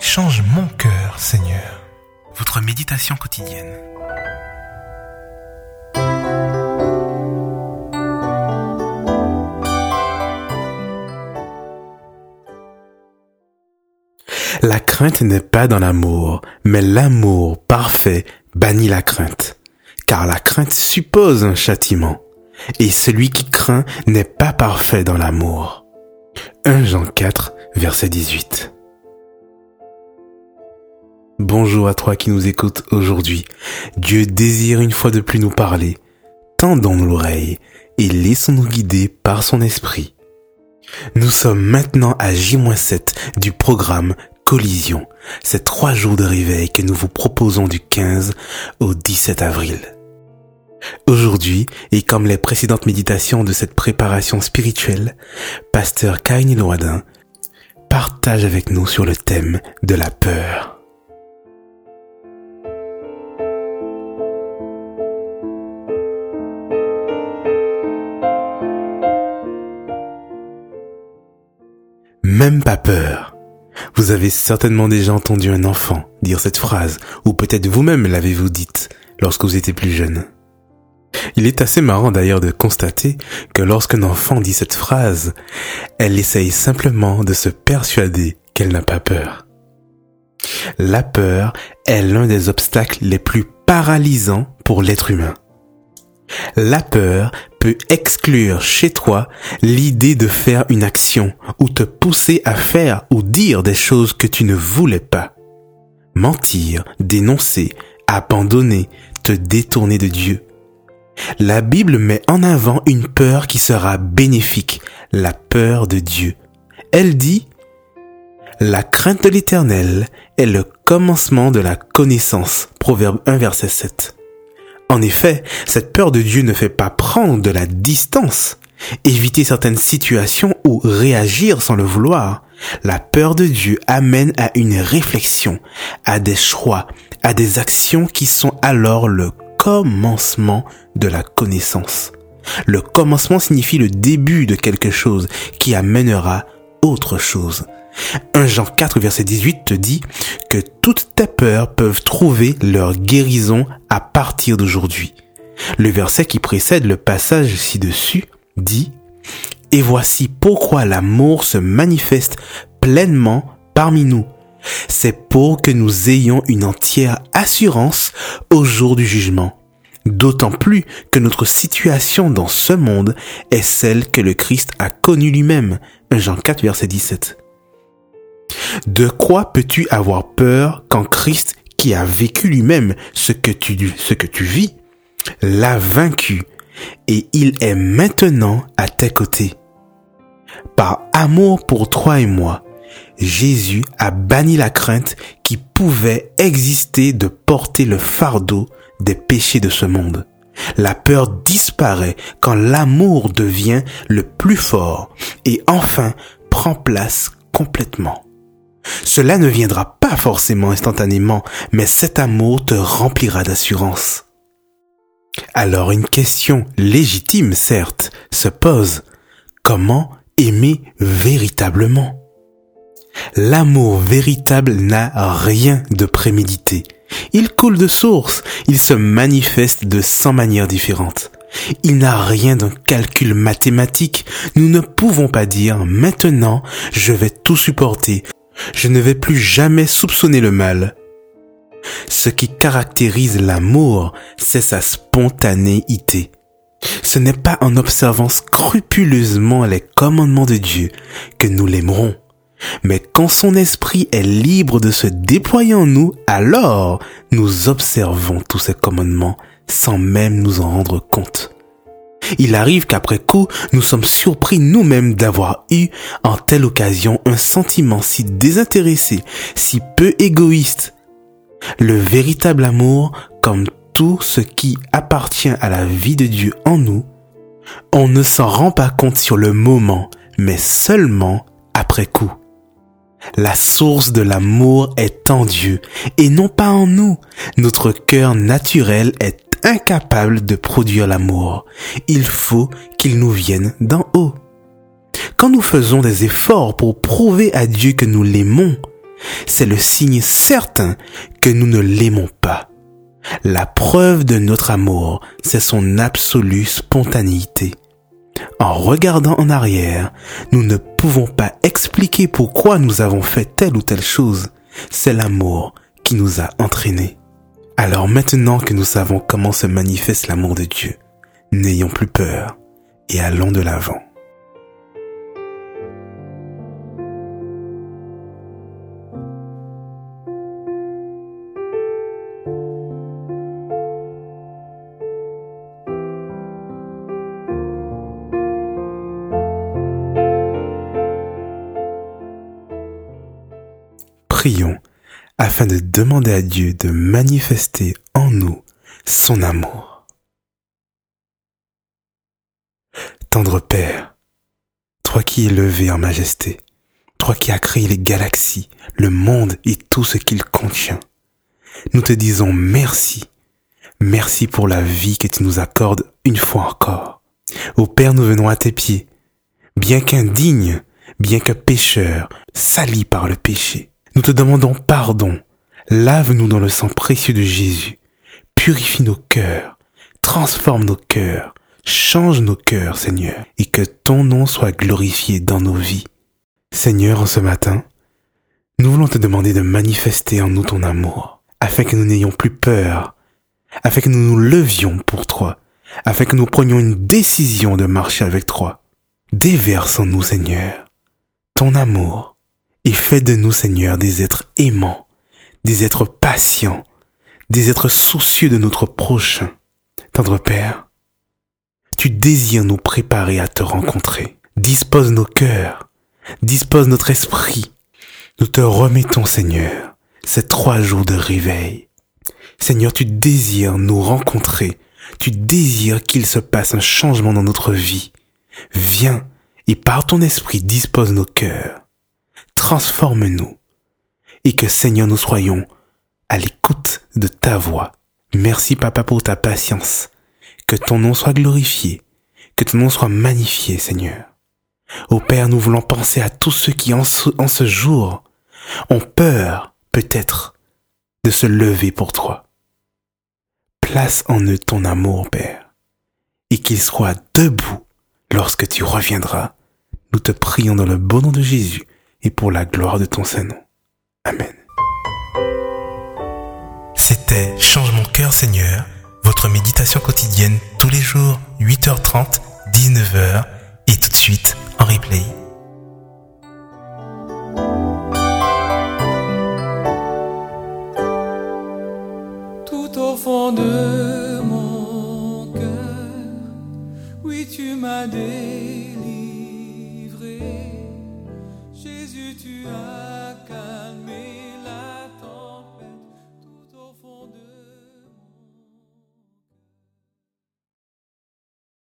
Change mon cœur, Seigneur. Votre méditation quotidienne. La crainte n'est pas dans l'amour, mais l'amour parfait bannit la crainte. Car la crainte suppose un châtiment, et celui qui craint n'est pas parfait dans l'amour. 1 Jean 4, verset 18. Bonjour à toi qui nous écoutes aujourd'hui. Dieu désire une fois de plus nous parler. Tendons-nous l'oreille et laissons-nous guider par son esprit. Nous sommes maintenant à J-7 du programme Collision. C'est trois jours de réveil que nous vous proposons du 15 au 17 avril. Aujourd'hui, et comme les précédentes méditations de cette préparation spirituelle, Pasteur Kaini Loadin partage avec nous sur le thème de la peur. Même pas peur. Vous avez certainement déjà entendu un enfant dire cette phrase, ou peut-être vous-même l'avez-vous dite lorsque vous étiez plus jeune. Il est assez marrant d'ailleurs de constater que lorsqu'un enfant dit cette phrase, elle essaye simplement de se persuader qu'elle n'a pas peur. La peur est l'un des obstacles les plus paralysants pour l'être humain. La peur peut exclure chez toi l'idée de faire une action ou te pousser à faire ou dire des choses que tu ne voulais pas. Mentir, dénoncer, abandonner, te détourner de Dieu. La Bible met en avant une peur qui sera bénéfique, la peur de Dieu. Elle dit, La crainte de l'Éternel est le commencement de la connaissance. Proverbe 1 verset 7. En effet, cette peur de Dieu ne fait pas prendre de la distance, éviter certaines situations ou réagir sans le vouloir. La peur de Dieu amène à une réflexion, à des choix, à des actions qui sont alors le commencement de la connaissance. Le commencement signifie le début de quelque chose qui amènera autre chose. 1 Jean 4 verset 18 te dit que toutes tes peurs peuvent trouver leur guérison à partir d'aujourd'hui. Le verset qui précède le passage ci-dessus dit Et voici pourquoi l'amour se manifeste pleinement parmi nous. C'est pour que nous ayons une entière assurance au jour du jugement. D'autant plus que notre situation dans ce monde est celle que le Christ a connue lui-même. 1 Jean 4 verset 17. De quoi peux-tu avoir peur quand Christ, qui a vécu lui-même ce que tu, ce que tu vis, l'a vaincu et il est maintenant à tes côtés? Par amour pour toi et moi, Jésus a banni la crainte qui pouvait exister de porter le fardeau des péchés de ce monde. La peur disparaît quand l'amour devient le plus fort et enfin prend place complètement. Cela ne viendra pas forcément instantanément, mais cet amour te remplira d'assurance. Alors une question légitime, certes, se pose. Comment aimer véritablement? L'amour véritable n'a rien de prémédité. Il coule de source, il se manifeste de cent manières différentes. Il n'a rien d'un calcul mathématique. Nous ne pouvons pas dire maintenant je vais tout supporter, je ne vais plus jamais soupçonner le mal. Ce qui caractérise l'amour, c'est sa spontanéité. Ce n'est pas en observant scrupuleusement les commandements de Dieu que nous l'aimerons. Mais quand son esprit est libre de se déployer en nous, alors nous observons tous ces commandements sans même nous en rendre compte. Il arrive qu'après coup, nous sommes surpris nous-mêmes d'avoir eu en telle occasion un sentiment si désintéressé, si peu égoïste. Le véritable amour, comme tout ce qui appartient à la vie de Dieu en nous, on ne s'en rend pas compte sur le moment, mais seulement après coup. La source de l'amour est en Dieu et non pas en nous. Notre cœur naturel est incapable de produire l'amour. Il faut qu'il nous vienne d'en haut. quand nous faisons des efforts pour prouver à Dieu que nous l'aimons, c'est le signe certain que nous ne l'aimons pas. La preuve de notre amour, c'est son absolue spontanéité. En regardant en arrière, nous ne pouvons pas expliquer pourquoi nous avons fait telle ou telle chose. C'est l'amour qui nous a entraînés. Alors maintenant que nous savons comment se manifeste l'amour de Dieu, n'ayons plus peur et allons de l'avant. Prions afin de demander à Dieu de manifester en nous son amour. Tendre Père, toi qui es levé en majesté, toi qui as créé les galaxies, le monde et tout ce qu'il contient, nous te disons merci, merci pour la vie que tu nous accordes une fois encore. Ô Père, nous venons à tes pieds, bien qu'indignes, bien que pécheurs, salis par le péché. Nous te demandons pardon. Lave-nous dans le sang précieux de Jésus. Purifie nos cœurs. Transforme nos cœurs. Change nos cœurs, Seigneur, et que ton nom soit glorifié dans nos vies. Seigneur, en ce matin, nous voulons te demander de manifester en nous ton amour, afin que nous n'ayons plus peur, afin que nous nous levions pour toi, afin que nous prenions une décision de marcher avec toi. Déverse en nous, Seigneur, ton amour, et fais de nous, Seigneur, des êtres aimants, des êtres patients, des êtres soucieux de notre prochain. Tendre Père, tu désires nous préparer à te rencontrer. Dispose nos cœurs, dispose notre esprit. Nous te remettons, Seigneur, ces trois jours de réveil. Seigneur, tu désires nous rencontrer. Tu désires qu'il se passe un changement dans notre vie. Viens et par ton esprit dispose nos cœurs transforme-nous et que Seigneur nous soyons à l'écoute de ta voix. Merci Papa pour ta patience. Que ton nom soit glorifié, que ton nom soit magnifié Seigneur. Ô Père, nous voulons penser à tous ceux qui en ce, en ce jour ont peur peut-être de se lever pour toi. Place en eux ton amour, Père, et qu'ils soient debout lorsque tu reviendras. Nous te prions dans le bon nom de Jésus et pour la gloire de ton Saint-Nom. Amen. C'était Change mon cœur Seigneur, votre méditation quotidienne tous les jours, 8h30, 19h et tout de suite en replay. Tout au fond de mon cœur, oui tu m'as délivré. Jésus, tu as calmé